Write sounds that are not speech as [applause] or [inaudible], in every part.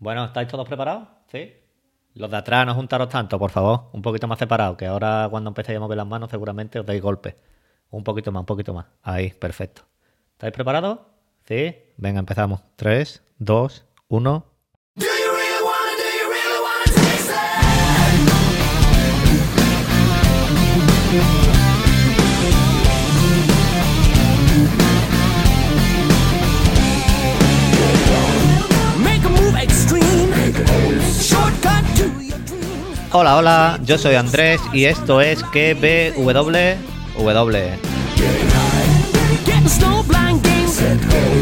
Bueno, ¿estáis todos preparados? ¿Sí? Los de atrás no juntaros tanto, por favor. Un poquito más separados, que ahora cuando empecéis a mover las manos seguramente os dais golpes. Un poquito más, un poquito más. Ahí, perfecto. ¿Estáis preparados? ¿Sí? Venga, empezamos. 3, 2, 1. Hola, hola, yo soy Andrés y esto es KBW. Getting snow blind games.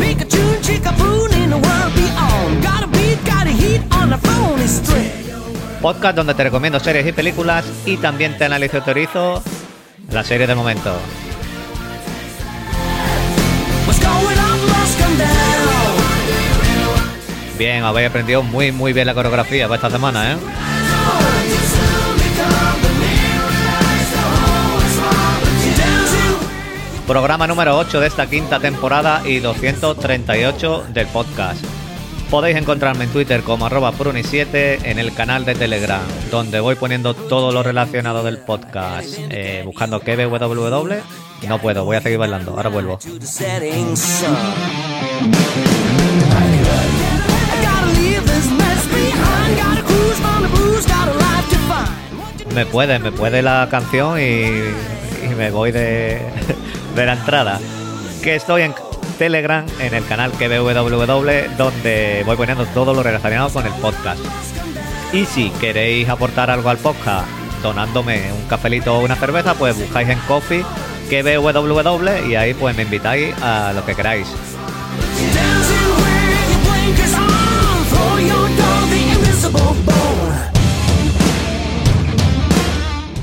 Pick a tune, chick a boon in the world beyond. Got a beat, got a heat on the phone is straight. Podcast donde te recomiendo series y películas y también te analizo y teorizo la serie del momento. Bien, habéis aprendido muy muy bien la coreografía para esta semana, ¿eh? Programa número 8 de esta quinta temporada y 238 del podcast. Podéis encontrarme en Twitter como arroba pruni7 en el canal de Telegram, donde voy poniendo todo lo relacionado del podcast. Eh, buscando KBWW. No puedo, voy a seguir bailando. Ahora vuelvo. Me puede, me puede la canción y, y me voy de, de la entrada. Que estoy en Telegram, en el canal KBWW, donde voy poniendo todo lo relacionado con el podcast. Y si queréis aportar algo al podcast, donándome un cafelito o una cerveza, pues buscáis en Coffee KBWW y ahí pues me invitáis a lo que queráis.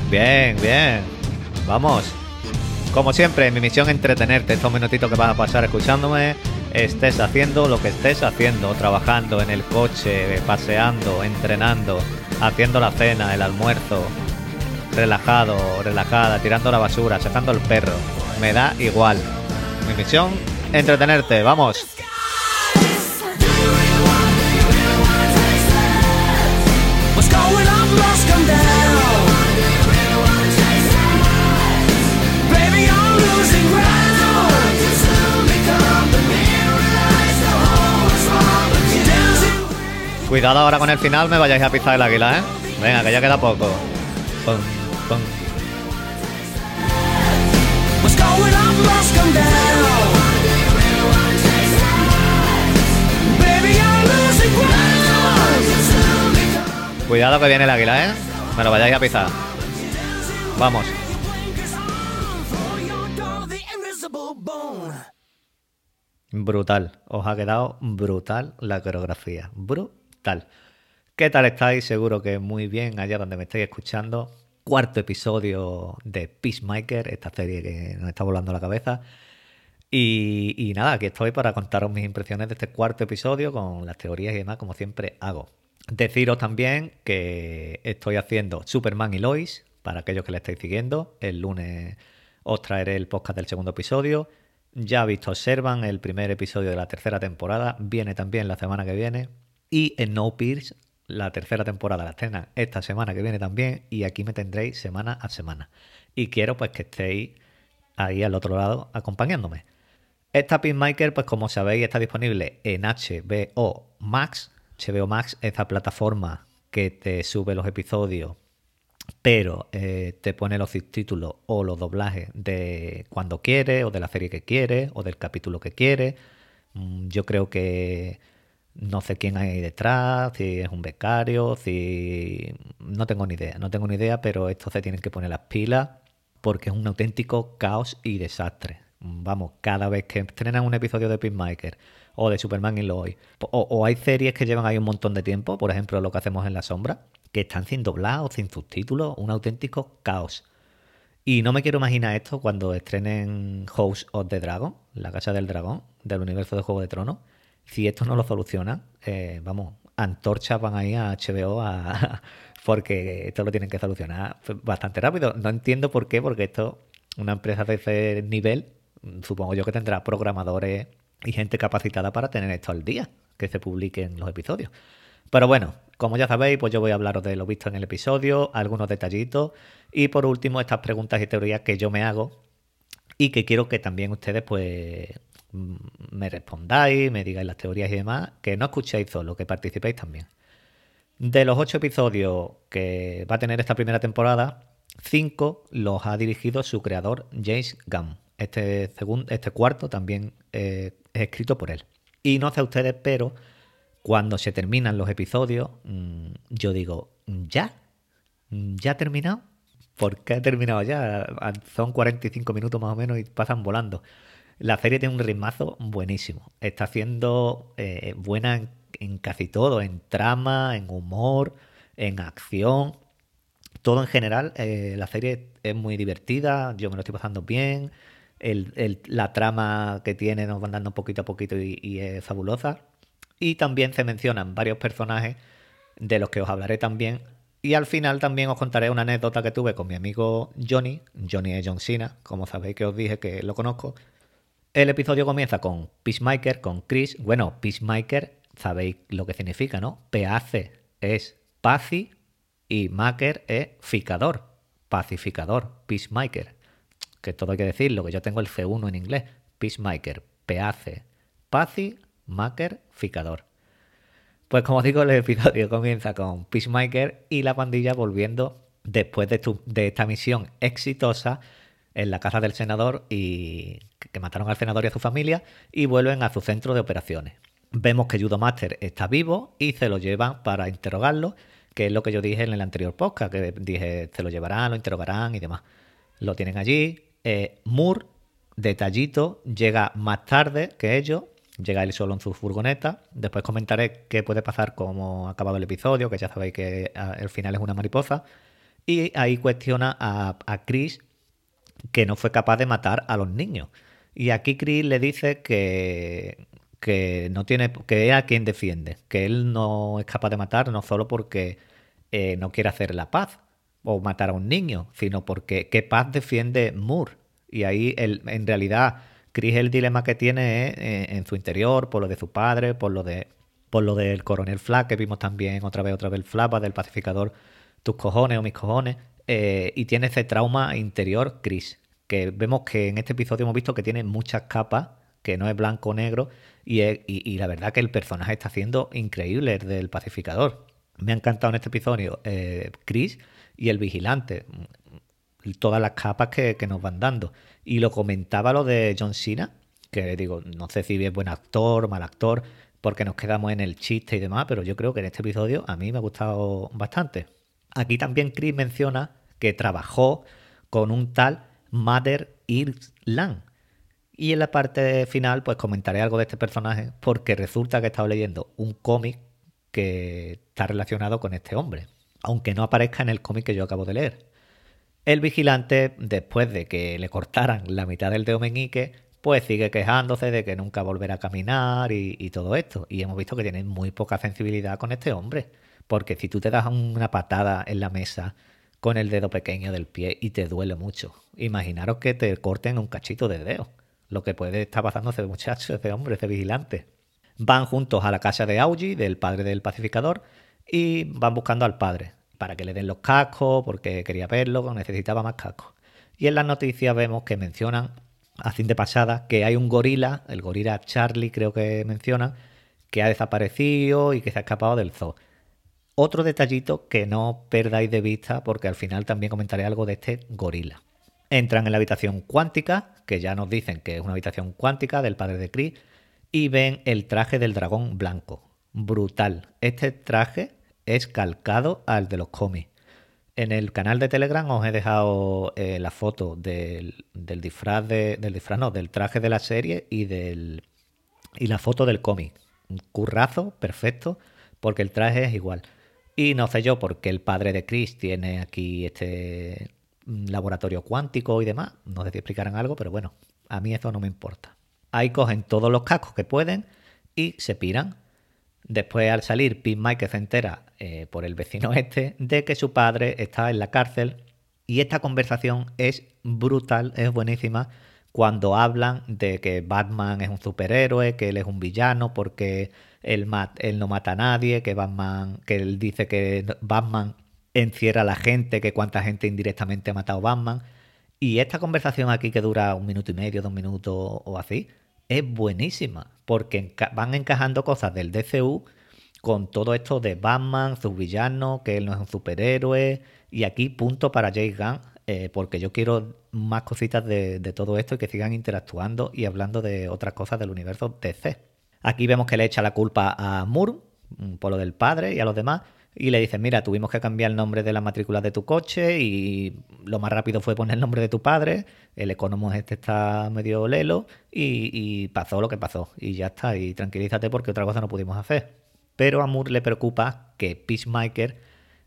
Bien, bien. Vamos. Como siempre, mi misión es entretenerte estos minutitos que vas a pasar escuchándome. Estés haciendo lo que estés haciendo, trabajando en el coche, paseando, entrenando, haciendo la cena, el almuerzo, relajado, relajada, tirando la basura, sacando el perro. Me da igual. Mi misión, entretenerte. Vamos. Cuidado ahora con el final, me vayáis a pisar el águila, ¿eh? Venga, que ya queda poco. Pum, pum. Cuidado que viene el águila, ¿eh? Me lo vayáis a pisar. Vamos. Brutal. Os ha quedado brutal la coreografía. Brutal. ¿Qué tal estáis? Seguro que muy bien allá donde me estáis escuchando. Cuarto episodio de Peacemaker, esta serie que nos está volando la cabeza. Y, nada, aquí estoy para contaros mis impresiones de este cuarto episodio con las teorías y demás, como siempre hago. Deciros también que estoy haciendo Superman y Lois, para aquellos que le estáis siguiendo. El lunes os traeré el podcast del segundo episodio. Ya visto Observan el primer episodio de la tercera temporada. Viene también la semana que viene. Y en No Pierce, la tercera temporada la estrena esta semana que viene también. Y aquí me tendréis semana a semana. Y quiero pues que estéis ahí al otro lado acompañándome. Esta Pinmaker, pues como sabéis, está disponible en HBO Max. HBO Max es la plataforma que te sube los episodios, pero eh, te pone los subtítulos o los doblajes de cuando quiere, o de la serie que quiere, o del capítulo que quiere. Mm, Yo creo que no sé quién hay detrás, si es un becario, si... No tengo ni idea, no tengo ni idea, pero estos se tienen que poner las pilas porque es un auténtico caos y desastre. Vamos, cada vez que estrenan un episodio de Peacemaker o de Superman y Lois, o, o hay series que llevan ahí un montón de tiempo, por ejemplo, lo que hacemos en La Sombra, que están sin doblados, sin subtítulos, un auténtico caos. Y no me quiero imaginar esto cuando estrenen House of the Dragon, la Casa del Dragón, del universo de Juego de Tronos. Si esto no lo solucionan, eh, vamos, antorchas van ahí a HBO a, [laughs] porque esto lo tienen que solucionar bastante rápido. No entiendo por qué, porque esto, una empresa de ese nivel, supongo yo que tendrá programadores y gente capacitada para tener esto al día, que se publiquen los episodios. Pero bueno, como ya sabéis, pues yo voy a hablaros de lo visto en el episodio, algunos detallitos y por último estas preguntas y teorías que yo me hago y que quiero que también ustedes pues mm, me respondáis, me digáis las teorías y demás, que no escuchéis solo, que participéis también. De los ocho episodios que va a tener esta primera temporada, cinco los ha dirigido su creador James Gunn. Este, segundo, este cuarto también eh, es escrito por él. Y no sé ustedes, pero cuando se terminan los episodios, mm, yo digo, ¿ya? ¿Ya ha terminado? ¿Por qué ha terminado ya? Son 45 minutos más o menos y pasan volando. La serie tiene un ritmazo buenísimo. Está haciendo eh, buena en, casi todo, en trama, en humor, en acción. Todo en general, eh, la serie es muy divertida, yo me lo estoy pasando bien. La trama que tiene nos van dando poquito a poquito y es fabulosa. Y también se mencionan varios personajes de los que os hablaré también y al final también os contaré una anécdota que tuve con mi amigo Johnny. Johnny es John Cena, como sabéis que os dije que lo conozco. El episodio comienza con Peacemaker, con Chris. Bueno, Peacemaker, sabéis lo que significa, ¿no? Peace es paci y maker es ficador, pacificador, peacemaker. Que todo hay que decirlo, que yo tengo el C1 en inglés. Peacemaker, peace, paci, maker, ficador. Pues como digo, el episodio [laughs] comienza con Peacemaker y la pandilla volviendo después de, esta misión exitosa en la casa del senador y que mataron al senador y a su familia y vuelven a su centro de operaciones. Vemos que Judo Master está vivo y se lo llevan para interrogarlo, que es lo que yo dije en el anterior podcast, que dije se lo llevarán, lo interrogarán y demás. Lo tienen allí. Eh, Moore, detallito, llega más tarde que ellos Llega él solo en su furgoneta. Después comentaré qué puede pasar como ha acabado el episodio, que ya sabéis que el final es una mariposa. Y ahí cuestiona a, a Chris que no fue capaz de matar a los niños. Y aquí Chris le dice que, que no tiene que es a quien defiende, que él no es capaz de matar no solo porque eh, no quiere hacer la paz o matar a un niño, sino porque qué paz defiende Moore. Y ahí él, en realidad Chris el dilema que tiene eh, en su interior, por lo de su padre, por lo de por lo del coronel Flack, que vimos también otra vez, otra vez el Flapa del pacificador, tus cojones o mis cojones, eh, y tiene ese trauma interior Chris, que vemos que en este episodio hemos visto que tiene muchas capas, que no es blanco o negro, y, y, la verdad que el personaje está haciendo increíble del pacificador. Me ha encantado en este episodio eh, Chris y el vigilante todas las capas que, que, nos van dando. Y lo comentaba lo de John Cena, que digo, no sé si es buen actor, mal actor, porque nos quedamos en el chiste y demás, pero yo creo que en este episodio a mí me ha gustado bastante. Aquí también Chris menciona que trabajó con un tal Mother Irland. Y en la parte final, pues comentaré algo de este personaje, porque resulta que he estado leyendo un cómic que está relacionado con este hombre, aunque no aparezca en el cómic que yo acabo de leer. El vigilante, después de que le cortaran la mitad del dedo meñique, pues sigue quejándose de que nunca volverá a caminar y, todo esto. Y hemos visto que tiene muy poca sensibilidad con este hombre. Porque si tú te das una patada en la mesa con el dedo pequeño del pie y te duele mucho, imaginaros que te corten un cachito de dedo. Lo que puede estar pasando ese muchacho, ese hombre, ese vigilante. Van juntos a la casa de Augie, del padre del pacificador, y van buscando al padre para que le den los cascos, porque quería verlo, necesitaba más cascos. Y en las noticias vemos que mencionan, a fin de pasada, que hay un gorila, el gorila Charlie creo que mencionan, que ha desaparecido y que se ha escapado del zoo. Otro detallito que no perdáis de vista, porque al final también comentaré algo de este gorila. Entran en la habitación cuántica, que ya nos dicen que es una habitación cuántica del padre de Chris, y ven el traje del dragón blanco. Brutal. Este traje es calcado al de los cómics. En el canal de Telegram os he dejado eh, la foto del, del, disfraz de, del disfraz, no, del traje de la serie y del y la foto del cómic. Un currazo, perfecto, porque el traje es igual. Y no sé yo por qué el padre de Chris tiene aquí este laboratorio cuántico y demás. No sé si explicarán algo, pero bueno, a mí eso no me importa. Ahí cogen todos los cascos que pueden y se piran. Después, al salir, Pete Mike se entera eh, por el vecino este de que su padre está en la cárcel y esta conversación es brutal, es buenísima, cuando hablan de que Batman es un superhéroe, que él es un villano porque él, él no mata a nadie, que Batman, que él dice que Batman encierra a la gente, que cuánta gente indirectamente ha matado Batman. Y esta conversación aquí que dura un minuto y medio, dos minutos o así, es buenísima, porque van encajando cosas del DCU con todo esto de Batman, sus villanos, que él no es un superhéroe, y aquí punto para James Gunn, eh, porque yo quiero más cositas de, de, todo esto y que sigan interactuando y hablando de otras cosas del universo DC. Aquí vemos que le echa la culpa a Moore mm, por lo del padre y a los demás, y le dicen, mira, tuvimos que cambiar el nombre de la matrícula de tu coche y lo más rápido fue poner el nombre de tu padre, el economo este está medio lelo y, pasó lo que pasó y ya está, y tranquilízate porque otra cosa no pudimos hacer. Pero a Moore le preocupa que Peacemaker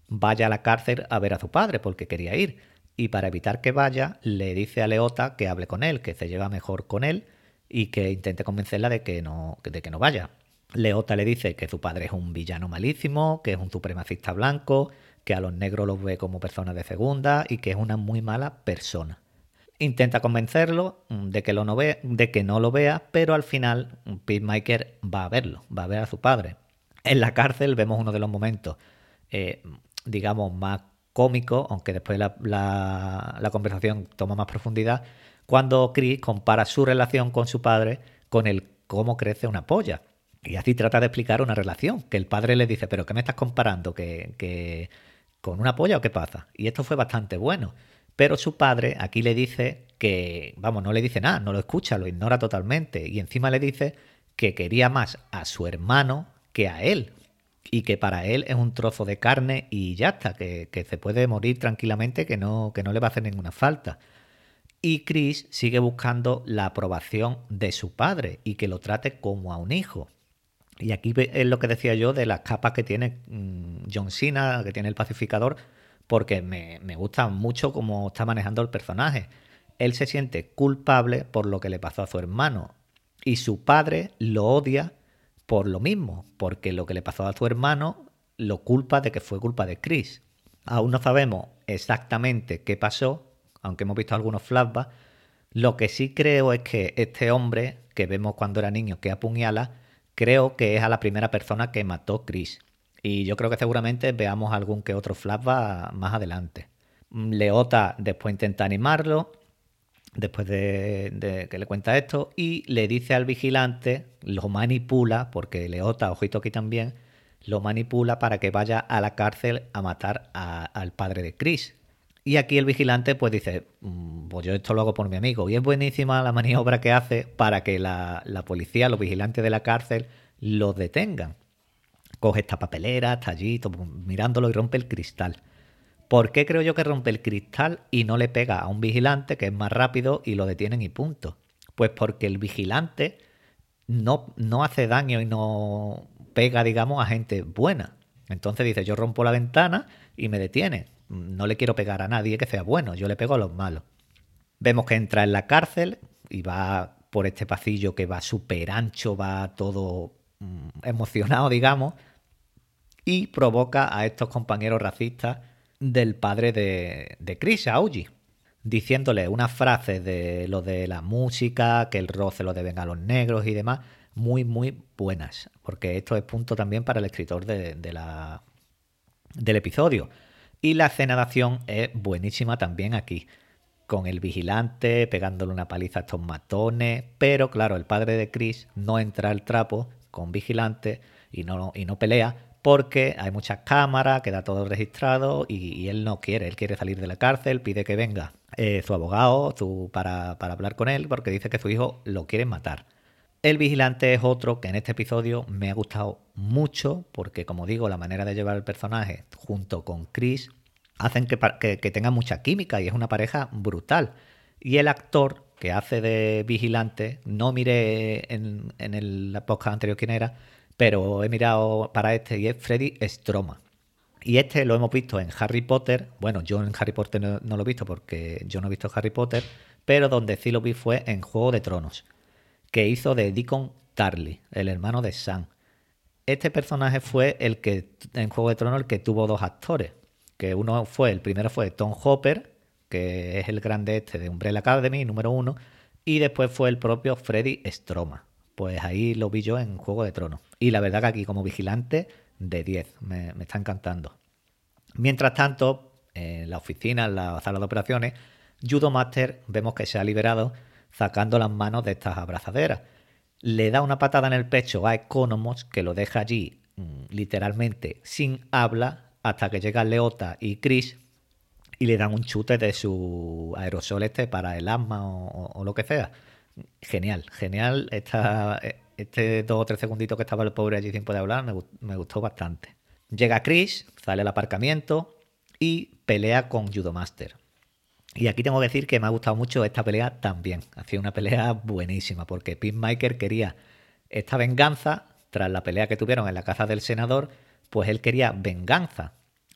vaya a la cárcel a ver a su padre porque quería ir. Y para evitar que vaya, le dice a Leota que hable con él, que se lleva mejor con él y que intente convencerla de que no, de que no vaya. Leota le dice que su padre es un villano malísimo, que es un supremacista blanco, que a los negros los ve como personas de segunda y que es una muy mala persona. Intenta convencerlo mm, de que, lo no, de que no lo vea, pero al final mm, Peacemaker va a verlo, va a ver a su padre. En la cárcel vemos uno de los momentos, eh, digamos, más cómicos, aunque después la, la conversación toma más profundidad, cuando Chris compara su relación con su padre con el cómo crece una polla. Y así trata de explicar una relación, que el padre le dice, pero ¿qué me estás comparando? ¿Que, con una polla o qué pasa? Y esto fue bastante bueno. Pero su padre aquí le dice que, vamos, no le dice nada, no lo escucha, lo ignora totalmente. Y encima le dice que quería más a su hermano que a él. Y que para él es un trozo de carne y ya está, que, que se puede morir tranquilamente, que no, que no le va a hacer ninguna falta. Y Chris sigue buscando la aprobación de su padre y que lo trate como a un hijo. Y aquí es lo que decía yo de las capas que tiene mm, John Cena, que tiene el pacificador, porque me, gusta mucho cómo está manejando el personaje. Él se siente culpable por lo que le pasó a su hermano y su padre lo odia por lo mismo, porque lo que le pasó a su hermano lo culpa de que fue culpa de Chris. Aún no sabemos exactamente qué pasó, aunque hemos visto algunos flashbacks. Lo que sí creo es que este hombre que vemos cuando era niño que apuñala, creo que es a la primera persona que mató Chris. Y yo creo que seguramente veamos algún que otro flashback más adelante. Leota después intenta animarlo, después de, que le cuenta esto, y le dice al vigilante, lo manipula, porque Leota, ojito aquí también, lo manipula para que vaya a la cárcel a matar al padre de Chris. Y aquí el vigilante pues dice, mm, pues yo esto lo hago por mi amigo. Y es buenísima la maniobra que hace para que la, policía, los vigilantes de la cárcel, lo detengan. Coge esta papelera, está allí, mirándolo y rompe el cristal. ¿Por qué creo yo que rompe el cristal y no le pega a un vigilante que es más rápido y lo detienen y punto? Pues porque el vigilante no, no hace daño y no pega, digamos, a gente buena. Entonces dice, yo rompo la ventana y me detiene. No le quiero pegar a nadie que sea bueno, yo le pego a los malos. Vemos que entra en la cárcel y va por este pasillo que va súper ancho, va todo mm, emocionado, digamos, y provoca a estos compañeros racistas del padre de, de Chris, Augie, diciéndole una frase de lo de la música, que el roce lo deben a los negros y demás, muy, muy buenas, porque esto es punto también para el escritor de, de la, del episodio. Y la escena de acción es buenísima también aquí. Con el vigilante pegándole una paliza a estos matones, pero claro, el padre de Chris no entra al trapo con vigilante y no, y no pelea porque hay muchas cámaras, queda todo registrado y, él no quiere, él quiere salir de la cárcel, pide que venga eh, su abogado para, para hablar con él porque dice que su hijo lo quiere matar. El vigilante es otro que en este episodio me ha gustado mucho porque, como digo, la manera de llevar el personaje junto con Chris hacen que, que, tengan mucha química y es una pareja brutal. Y el actor que hace de vigilante, no miré en, en el podcast anterior quién era, pero he mirado para este y es Freddy Stroma. Y este lo hemos visto en Harry Potter. Bueno, yo en Harry Potter no, lo he visto porque yo no he visto Harry Potter, pero donde sí lo vi fue en Juego de Tronos, que hizo de Deacon Tarly, el hermano de Sam. Este personaje fue el que en Juego de Tronos el que tuvo dos actores, que uno fue, el primero fue Tom Hopper, que es el grande este de Umbrella Academy, número uno, Y después fue el propio Freddy Stroma. Pues ahí lo vi yo en Juego de Tronos. Y la verdad que aquí como vigilante, de 10. Me, me está encantando. Mientras tanto, en la oficina, en la sala de operaciones, Judo Master vemos que se ha liberado sacando las manos de estas abrazaderas. Le da una patada en el pecho a Economos que lo deja allí mm, literalmente sin habla hasta que llega Leota y Chris y le dan un chute de su aerosol este para el asma o, lo que sea. Genial, genial. Esta, este dos o tres segunditos que estaba el pobre allí sin poder hablar me, me gustó bastante. Llega Chris, sale al aparcamiento y pelea con Judomaster. Y aquí tengo que decir que me ha gustado mucho esta pelea también. Ha sido una pelea buenísima porque Pinmaker quería esta venganza tras la pelea que tuvieron en la casa del senador, pues él quería venganza.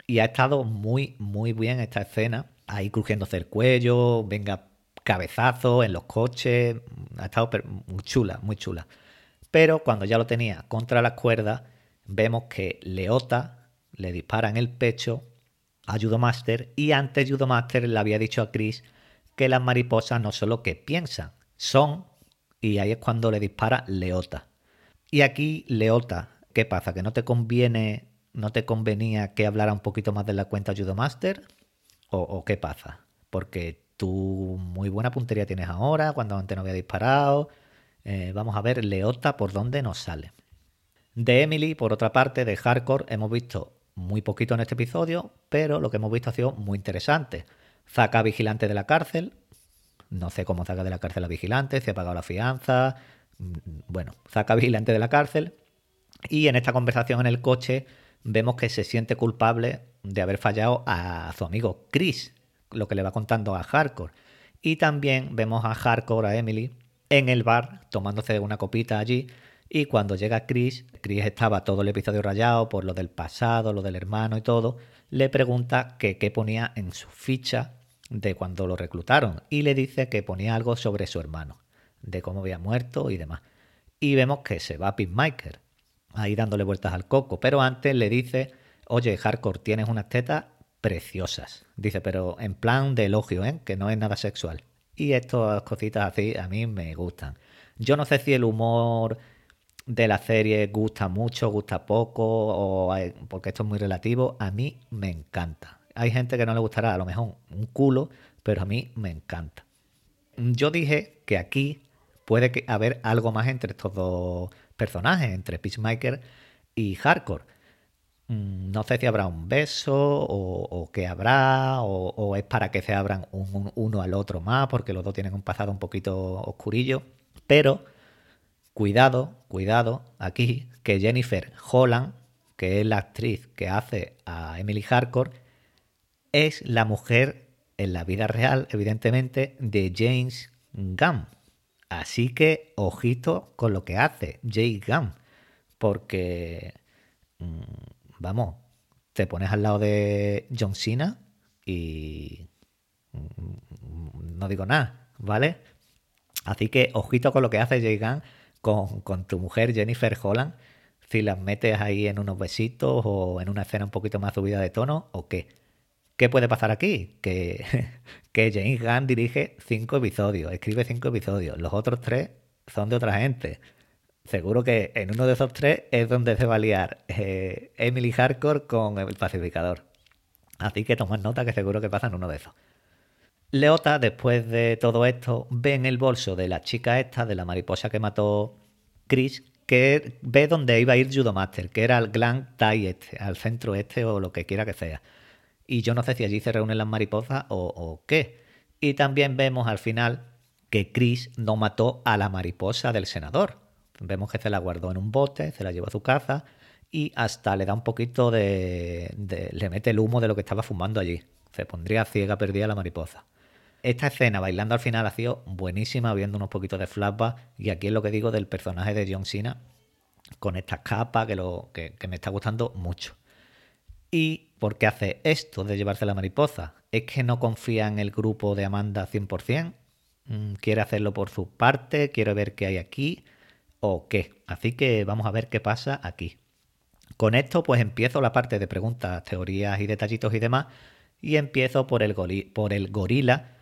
Y ha estado muy, muy bien esta escena. Ahí crujiéndose el cuello, venga cabezazo en los coches. Ha estado muy chula, muy chula. Pero cuando ya lo tenía contra las cuerdas, vemos que Leota le dispara en el pecho a y antes Judomaster le había dicho a Chris que las mariposas no son lo que piensan, son, y ahí es cuando le dispara Leota. Y aquí Leota, ¿qué pasa? ¿Que no te conviene, no te convenía que hablara un poquito más de la cuenta Judomaster? ¿O, o qué pasa? Porque tú muy buena puntería tienes ahora, cuando antes no había disparado. Eh, vamos a ver Leota por dónde nos sale. De Emily, por otra parte, de Hardcore, hemos visto muy poquito en este episodio, pero lo que hemos visto ha sido muy interesante. Saca vigilante de la cárcel. No sé cómo saca de la cárcel a vigilante, se ha pagado la fianza. Mm, bueno, saca [laughs] vigilante de la cárcel. Y en esta conversación en el coche vemos que se siente culpable de haber fallado a su amigo Chris, lo que le va contando a Hardcore. Y también vemos a Hardcore, a Emily, en el bar, tomándose una copita allí, y cuando llega Chris, Chris estaba todo el episodio rayado por lo del pasado, lo del hermano y todo, le pregunta que qué ponía en su ficha de cuando lo reclutaron y le dice que ponía algo sobre su hermano, de cómo había muerto y demás. Y vemos que se va a Michael, ahí dándole vueltas al coco, pero antes le dice, oye, Hardcore, tienes unas tetas preciosas. Dice, pero en plan de elogio, ¿eh? que no es nada sexual. Y estas cositas así a mí me gustan. Yo no sé si el humor de la serie gusta mucho, gusta poco, o porque esto es muy relativo, a mí me encanta. Hay gente que no le gustará a lo mejor un culo, pero a mí me encanta. Yo dije que aquí puede haber algo más entre estos dos personajes, entre Peacemaker y Hardcore. Mm, no sé si habrá un beso o, qué habrá, o, es para que se abran uno al otro más, porque los dos tienen un pasado un poquito oscurillo. Pero Cuidado, cuidado, aquí, que Jennifer Holland, que es la actriz que hace a Emily Hardcore, es la mujer en la vida real, evidentemente, de James Gunn. Así que ojito con lo que hace Jay Gunn, porque, mm, vamos, te pones al lado de John Cena y mm, no digo nada, ¿vale? Así que ojito con lo que hace Jay Gunn con, tu mujer Jennifer Holland, si las metes ahí en unos besitos o en una escena un poquito más subida de tono o qué. ¿Qué puede pasar aquí? [laughs] Que, James Gunn dirige cinco episodios, escribe cinco episodios. Los otros tres son de otra gente. Seguro que en uno de esos tres es donde se va a liar eh, Emily Hardcore con el pacificador. Así que tomad nota que seguro que pasa en uno de esos. Leota, después de todo esto, ve en el bolso de la chica esta, de la mariposa que mató Chris, que ve dónde iba a ir Judomaster, que era al Glam Tai este, al centro este o lo que quiera que sea. Y yo no sé si allí se reúnen las mariposas o, o qué. Y también vemos al final que Chris no mató a la mariposa del senador. Vemos que se la guardó en un bote, se la llevó a su casa y hasta le da un poquito de, de, le mete el humo de lo que estaba fumando allí. Se pondría ciega perdida la mariposa. Esta escena bailando al final ha sido buenísima, viendo unos poquitos de flashback. Y aquí es lo que digo del personaje de John Cena, con esta capa que, lo, que, me está gustando mucho. ¿Y por qué hace esto de llevarse la mariposa? ¿Es que no confía en el grupo de Amanda 100%? Mm, ¿Quiere hacerlo por su parte? ¿Quiere ver qué hay aquí? ¿O qué? Así que vamos a ver qué pasa aquí. Con esto pues empiezo la parte de preguntas, teorías y detallitos y demás. Y empiezo por el gorila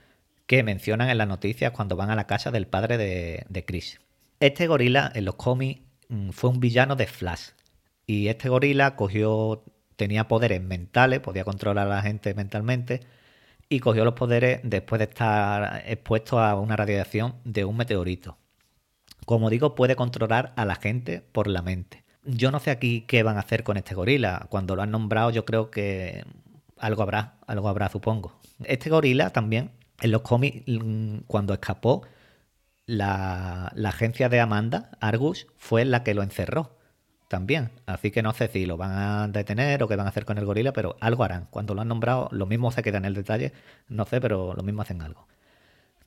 que mencionan en las noticias cuando van a la casa del padre de, de Chris. Este gorila en los cómics mm, fue un villano de Flash. Y este gorila cogió, tenía poderes mentales, podía controlar a la gente mentalmente, y cogió los poderes después de estar expuesto a una radiación de un meteorito. Como digo, puede controlar a la gente por la mente. Yo no sé aquí qué van a hacer con este gorila. Cuando lo han nombrado, yo creo que algo habrá, algo habrá, supongo. Este gorila también, en los cómics, mm, cuando escapó, la, agencia de Amanda, Argus, fue la que lo encerró también. Así que no sé si lo van a detener o qué van a hacer con el gorila, pero algo harán. Cuando lo han nombrado, lo mismo se queda en el detalle, no sé, pero lo mismo hacen algo.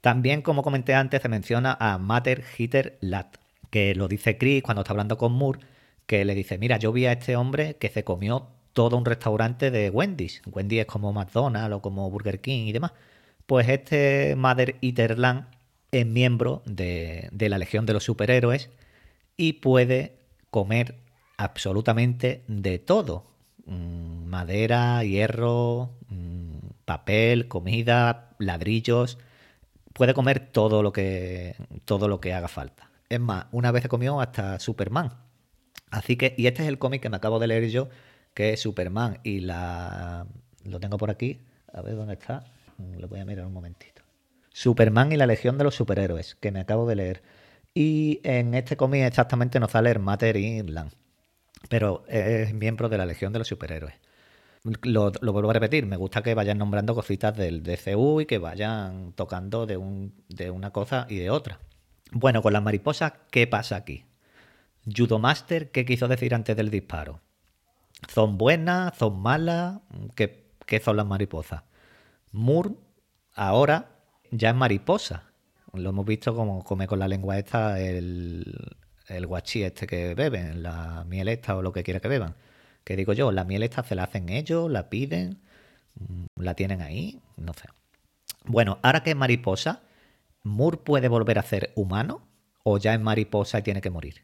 También, como comenté antes, se menciona a Mater Hitter Lat, que lo dice Chris cuando está hablando con Moore, que le dice, mira, yo vi a este hombre que se comió todo un restaurante de Wendy's. Wendy's es como McDonald's o como Burger King y demás. Pues este Mother Eater Land es miembro de, la Legión de los Superhéroes y puede comer absolutamente de todo. Mm, madera, hierro, mm, papel, comida, ladrillos. Puede comer todo lo que todo lo que haga falta. Es más, una vez comió hasta Superman. Así que, y este es el cómic que me acabo de leer yo, que es Superman y la... Lo tengo por aquí. A ver dónde está. Mm, lo voy a mirar un momentito. Superman y la Legión de los Superhéroes, que me acabo de leer. Y en este cómic exactamente nos sale el Matter Inland pero es miembro de la Legión de los Superhéroes. Lo, vuelvo a repetir, me gusta que vayan nombrando cositas del DCU y que vayan tocando de, un, de una cosa y de otra. Bueno, con las mariposas, ¿qué pasa aquí? Judo Master, ¿qué quiso decir antes del disparo? ¿Son buenas? ¿Son malas? ¿Qué, qué son las mariposas? Moore ahora ya es mariposa. Lo hemos visto como come con la lengua esta el, guachí este que beben, la miel esta o lo que quiera que beban. Que digo yo, la miel esta se la hacen ellos, la piden, la tienen ahí, no sé. Bueno, ahora que es mariposa, ¿Moore puede volver a ser humano o ya es mariposa y tiene que morir?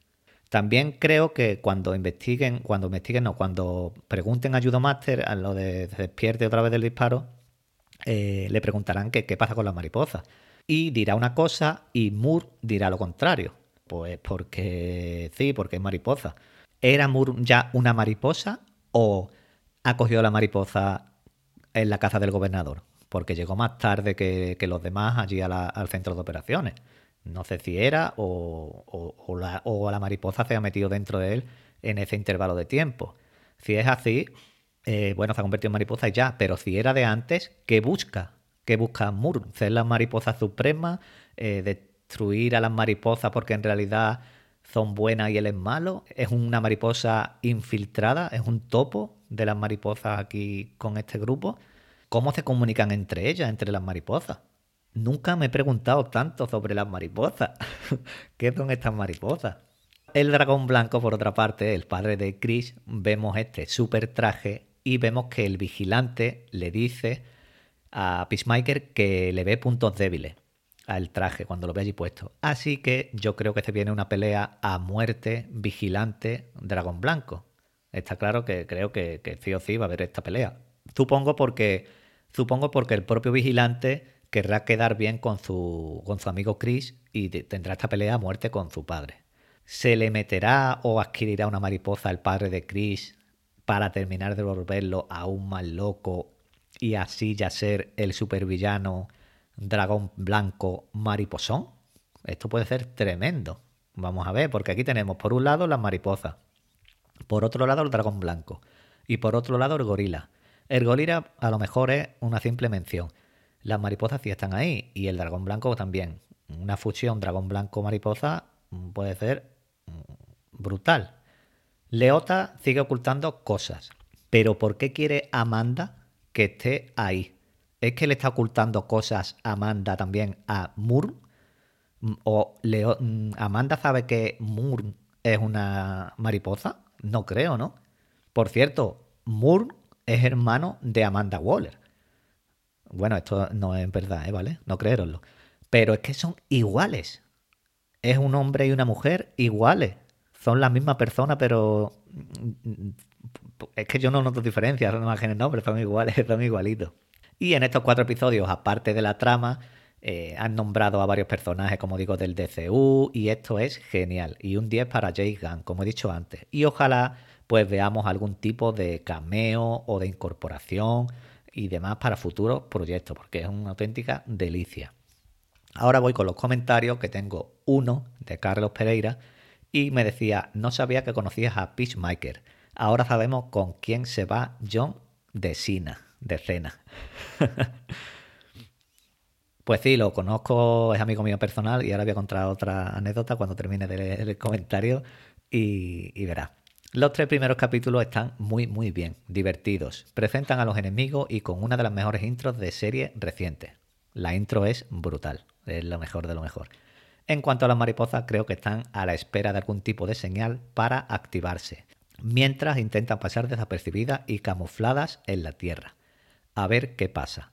También creo que cuando investiguen, cuando investiguen, no, cuando pregunten a Judomaster a lo de despierte otra vez del disparo, eh, le preguntarán qué pasa con las mariposas. Y dirá una cosa y Moore dirá lo contrario. Pues porque sí, porque es mariposa. ¿Era ya una mariposa o ha cogido la mariposa en la casa del gobernador? Porque llegó más tarde que, los demás allí al centro de operaciones. No sé si era o, la, o, la, mariposa se ha metido dentro de él en ese intervalo de tiempo. Si es así, eh, bueno, se ha convertido en mariposa ya. Pero si era de antes, ¿qué busca? ¿Qué busca Moore? ¿Ser la mariposa suprema? Eh, de destruir a las mariposas porque en realidad son buenas y él es malo. Es una mariposa infiltrada, es un topo de las mariposas aquí con este grupo. ¿Cómo se comunican entre ellas, entre las mariposas? Nunca me he preguntado tanto sobre las mariposas. [laughs] ¿Qué son estas mariposas? El dragón blanco, por otra parte, el padre de Chris, vemos este super traje y vemos que el vigilante le dice a Peacemaker que le ve puntos débiles al traje cuando lo ve allí puesto. Así que yo creo que se viene una pelea a muerte vigilante dragón blanco. Está claro que creo que, que sí o sí va a haber esta pelea. Supongo porque, supongo porque el propio vigilante querrá quedar bien con su, con su amigo Chris y tendrá esta pelea a muerte con su padre. ¿Se le meterá o adquirirá una mariposa al padre de Chris para terminar de volverlo aún más loco y así ya ser el supervillano dragón blanco mariposón. Esto puede ser tremendo. Vamos a ver, porque aquí tenemos por un lado las mariposas, por otro lado el dragón blanco y por otro lado el gorila. El gorila a lo mejor es una simple mención. Las mariposas sí están ahí y el dragón blanco también. Una fusión dragón blanco-mariposa puede ser brutal. Leota sigue ocultando cosas. Pero ¿por qué quiere Amanda que esté ahí? ¿Es que le está ocultando cosas Amanda también a Moore? Mm, ¿O Leo, mm, Amanda sabe que Moore es una mariposa? No creo, ¿no? Por cierto, Moore es hermano de Amanda Waller. Bueno, esto no es verdad, ¿eh? ¿vale? No creeroslo. Pero es que son iguales. Es un hombre y una mujer iguales. Son la misma persona, pero mm, es que yo no noto diferencias, no imágenes, no, pero son iguales, [laughs] son igualitos. Y en estos cuatro episodios, aparte de la trama, Eh, han nombrado a varios personajes, como digo, del DCU y esto es genial. Y un 10 para James Gunn, como he dicho antes. Y ojalá pues veamos algún tipo de cameo o de incorporación y demás para futuros proyectos, porque es una auténtica delicia. Ahora voy con los comentarios, que tengo uno de Carlos Pereira, y me decía, no sabía que conocías a Peacemaker. Ahora sabemos con quién se va John de Sina, de Cena. [laughs] pues sí, lo conozco, es amigo mío personal y ahora voy a contar otra anécdota cuando termine de leer el comentario y, y verá. Los tres primeros capítulos están muy muy bien, divertidos, presentan a los enemigos y con una de las mejores intros de serie reciente. La intro es brutal, es lo mejor de lo mejor. En cuanto a las mariposas, creo que están a la espera de algún tipo de señal para activarse, mientras intentan pasar desapercibidas y camufladas en la Tierra. A ver qué pasa.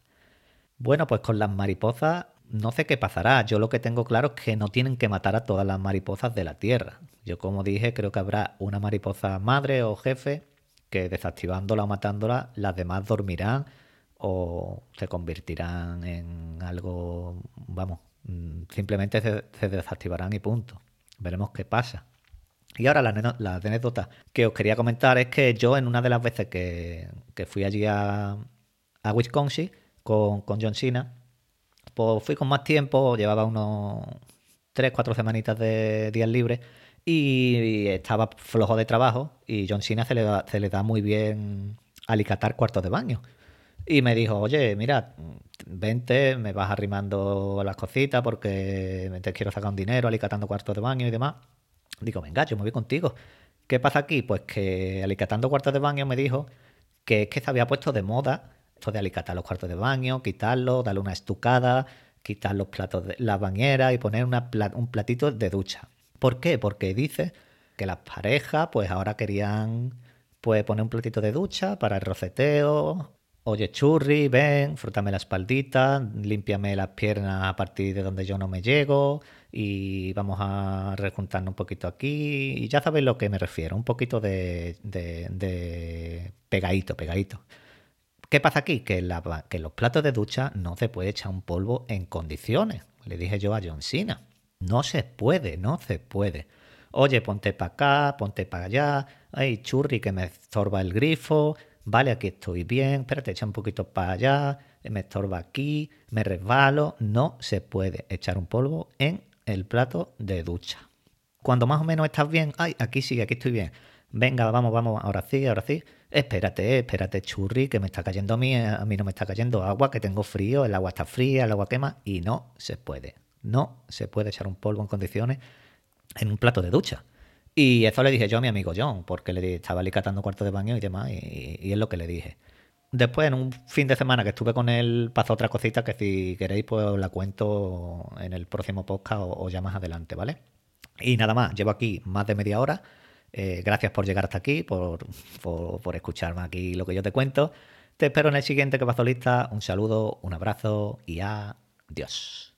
Bueno, pues con las mariposas no sé qué pasará. Yo lo que tengo claro es que no tienen que matar a todas las mariposas de la Tierra. Yo como dije, creo que habrá una mariposa madre o jefe que desactivándola o matándola, las demás dormirán o se convertirán en algo, vamos, simplemente se, desactivarán y punto. Veremos qué pasa. Y ahora la, anécdota que os quería comentar es que yo en una de las veces que, fui allí a, Wisconsin con, con, John Cena, pues fui con más tiempo, llevaba unos 3, 4 semanitas de días libres y estaba flojo de trabajo y John Cena se le da, se le da muy bien alicatar cuartos de baño. Y me dijo, oye, mira, vente, me vas arrimando las cositas porque te quiero sacar un dinero, alicatando cuartos de baño y demás. Digo, venga, yo me voy contigo. ¿Qué pasa aquí? Pues que alicatando cuartos de baño me dijo que es que se había puesto de moda esto de alicatar los cuartos de baño, quitarlo, darle una estucada, quitar los platos de la bañera y poner un platito de ducha. ¿Por qué? Porque dice que las parejas pues ahora querían pues poner un platito de ducha para el roceteo Oye, churri, ven, frútame la espaldita, límpiame las piernas a partir de donde yo no me llego y vamos a rejuntarnos un poquito aquí. Y ya sabéis lo que me refiero, un poquito de, de, pegadito, pegadito. ¿Qué pasa aquí? Que, la, que los platos de ducha no se puede echar un polvo en condiciones. Le dije yo a John Cena. No se puede, no se puede. Oye, ponte para acá, ponte para allá. Ay, churri, que me estorba el grifo vale, aquí estoy bien, espérate, echa un poquito para allá, me estorba aquí, me resbalo. No se puede echar un polvo en el plato de ducha. Cuando más o menos estás bien, ay, aquí sí, aquí estoy bien. Venga, vamos, vamos, ahora sí, ahora sí. Espérate, espérate, churri, que me está cayendo a mí, a mí no me está cayendo agua, que tengo frío, el agua está fría, el agua quema, y no se puede. No se puede echar un polvo en condiciones en un plato de ducha. Y eso le dije yo a mi amigo John, porque le estaba alicatando cuarto de baño y demás, y, es lo que le dije. Después, en un fin de semana que estuve con él, pasó otra cosita que si queréis, pues la cuento en el próximo podcast o, ya más adelante, ¿vale? Y nada más, llevo aquí más de media hora. Eh, gracias por llegar hasta aquí, por, por, escucharme aquí lo que yo te cuento. Te espero en el siguiente que lista. Un saludo, un abrazo y adiós.